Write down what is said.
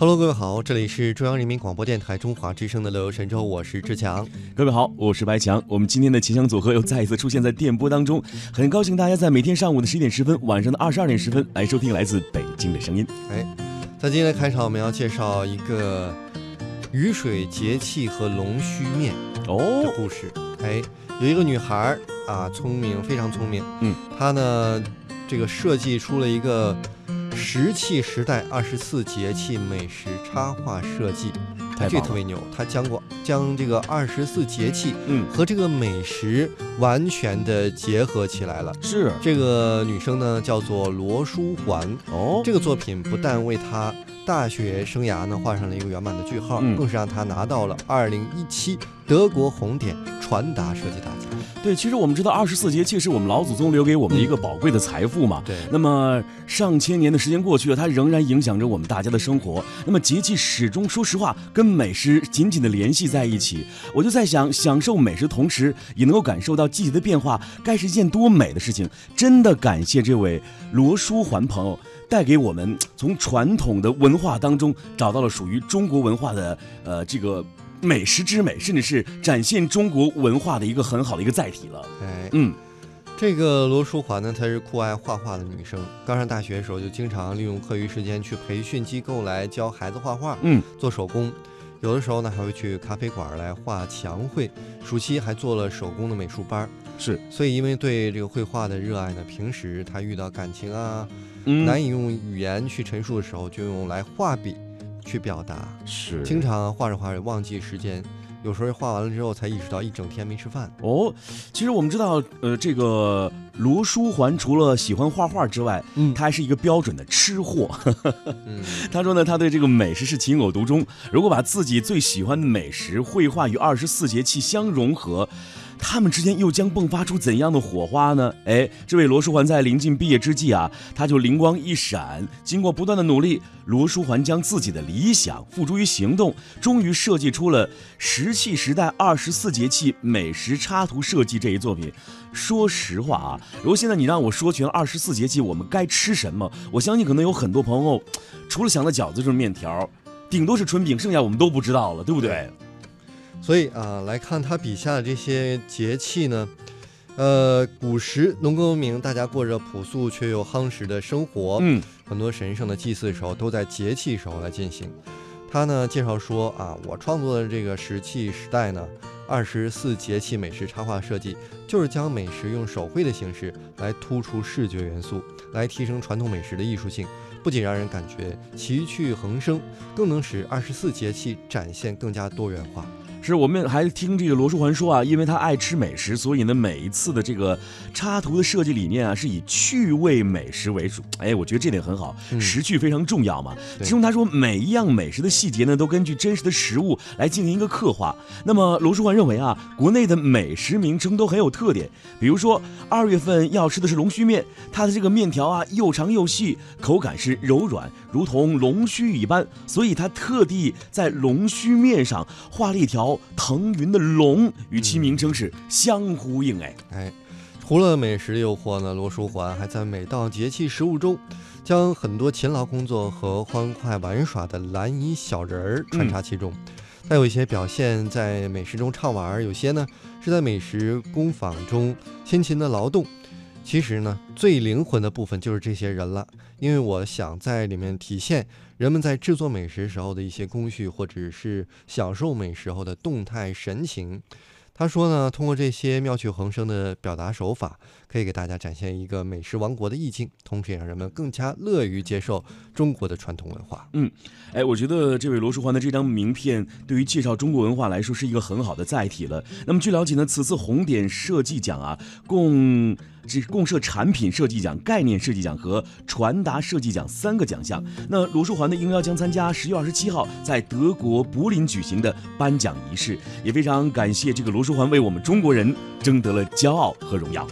Hello，各位好，这里是中央人民广播电台中华之声的乐游神州，我是志强。各位好，我是白强。我们今天的秦腔组合又再一次出现在电波当中，很高兴大家在每天上午的十一点十分，晚上的二十二点十分来收听来自北京的声音。哎，在今天的开场，我们要介绍一个雨水节气和龙须面的哦，故事。哎，有一个女孩儿啊，聪明，非常聪明。嗯，她呢，这个设计出了一个石器时代二十四节气美食插画设计，太。这特别牛。他将过将这个二十四节气嗯，和这个美食完全的结合起来了。是这个女生呢叫做罗淑环，哦，这个作品不但为她大学生涯呢画上了一个圆满的句号，嗯更是让她拿到了二零一七德国红点传达设计大奖。对，其实我们知道二十四节气是我们老祖宗留给我们的一个宝贵的财富嘛。对，那么上千年的时间过去了，它仍然影响着我们大家的生活。那么节气始终，说实话，跟美食紧紧的联系在一起。我就在想，享受美食的同时，也能够感受到季节的变化，该是一件多美的事情。真的感谢这位罗书桓朋友。带给我们从传统的文化当中找到了属于中国文化的呃这个美食之美，甚至是展现中国文化的一个很好的一个载体了。哎，嗯，这个罗淑华呢，她是酷爱画画的女生。刚上大学的时候，就经常利用课余时间去培训机构来教孩子画画，嗯，做手工。有的时候呢，还会去咖啡馆来画墙绘。暑期还做了手工的美术班。是，所以因为对这个绘画的热爱呢，平时她遇到感情啊，嗯，难以用语言去陈述的时候，就用来画笔去表达。是经常画着画着忘记时间，有时候画完了之后才意识到一整天没吃饭。哦，其实我们知道，呃，这个卢书桓除了喜欢画画之外，嗯他还是一个标准的吃货。嗯，他说呢，他对这个美食是情有独钟。如果把自己最喜欢的美食绘画与二十四节气相融合，他们之间又将迸发出怎样的火花呢？哎，这位罗书桓在临近毕业之际啊，他就灵光一闪，经过不断的努力，罗书桓将自己的理想付诸于行动，终于设计出了石器时代二十四节气美食插图设计这一作品。说实话啊，如果现在你让我说全二十四节气我们该吃什么，我相信可能有很多朋友，除了想到饺子就是面条，顶多是春饼，剩下我们都不知道了，对不对？所以啊，来看他笔下的这些节气呢，呃，古时农耕文明，大家过着朴素却又夯实的生活，嗯，很多神圣的祭祀时候都在节气时候来进行。他呢介绍说啊，我创作的这个石器时代呢，二十四节气美食插画设计，就是将美食用手绘的形式来突出视觉元素，来提升传统美食的艺术性，不仅让人感觉奇趣横生，更能使二十四节气展现更加多元化。是我们还听这个罗淑环说啊，因为他爱吃美食，所以呢，每一次的这个插图的设计理念啊，是以趣味美食为主。哎，我觉得这点很好，嗯食趣非常重要嘛。对其中他说，每一样美食的细节呢，都根据真实的食物来进行一个刻画。那么罗淑环认为啊，国内的美食名称都很有特点，比如说二月份要吃的是龙须面，它的这个面条啊又长又细，口感是柔软，如同龙须一般，所以他特地在龙须面上画了一条腾云的龙，与其名称是相呼应。哎，哎，除了美食的诱惑呢，罗淑环还在每道节气食物中，将很多勤劳工作和欢快玩耍的蓝衣小人儿穿插其中。还有一些表现在美食中畅玩儿，有些呢是在美食工坊中辛勤的劳动。其实呢，最灵魂的部分就是这些人了，因为我想在里面体现人们在制作美食时候的一些工序，或者是享受美食后的动态神情。他说呢，通过这些妙趣横生的表达手法，可以给大家展现一个美食王国的意境，同时也让人们更加乐于接受中国的传统文化。嗯哎，我觉得这位罗淑环的这张名片对于介绍中国文化来说是一个很好的载体了。那么据了解呢，此次红点设计奖啊，共只共设产品设计奖、概念设计奖和传达设计奖三个奖项。那罗淑环呢，应邀将参加十月二十七号在德国柏林举行的颁奖仪式，也非常感谢这个罗淑环为我们中国人争得了骄傲和荣耀。